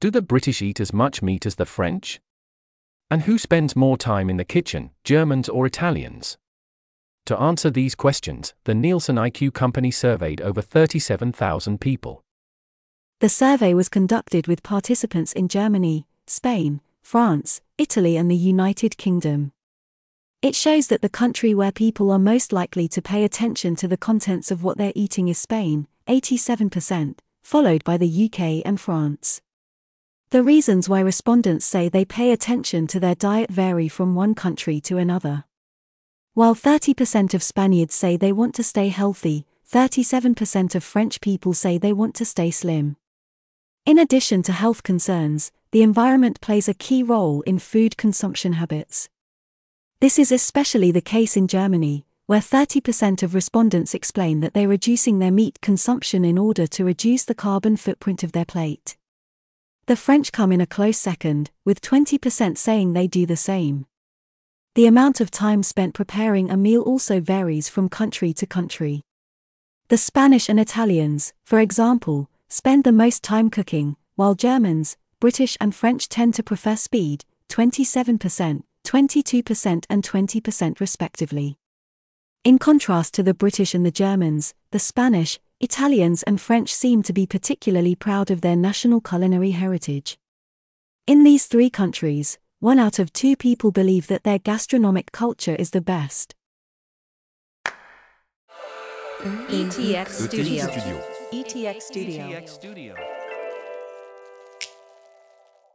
Do the British eat as much meat as the French? And who spends more time in the kitchen, Germans or Italians? To answer these questions, the NielsenIQ company surveyed over 37,000 people. The survey was conducted with participants in Germany, Spain, France, Italy, and the United Kingdom. It shows that the country where people are most likely to pay attention to the contents of what they're eating is Spain, 87%, followed by the UK and France. The reasons why respondents say they pay attention to their diet vary from one country to another. While 30% of Spaniards say they want to stay healthy, 37% of French people say they want to stay slim. In addition to health concerns, the environment plays a key role in food consumption habits. This is especially the case in Germany, where 30% of respondents explain that they're reducing their meat consumption in order to reduce the carbon footprint of their plate. The French come in a close second, with 20% saying they do the same. The amount of time spent preparing a meal also varies from country to country. The Spanish and Italians, for example, spend the most time cooking, while Germans, British, and French tend to prefer speed 27%, 22%, and 20% respectively. In contrast to the British and the Germans, the Spanish, Italians, and French seem to be particularly proud of their national culinary heritage. In these three countries, one out of two people believe that their gastronomic culture is the best. ETX Studio. ETX Studio.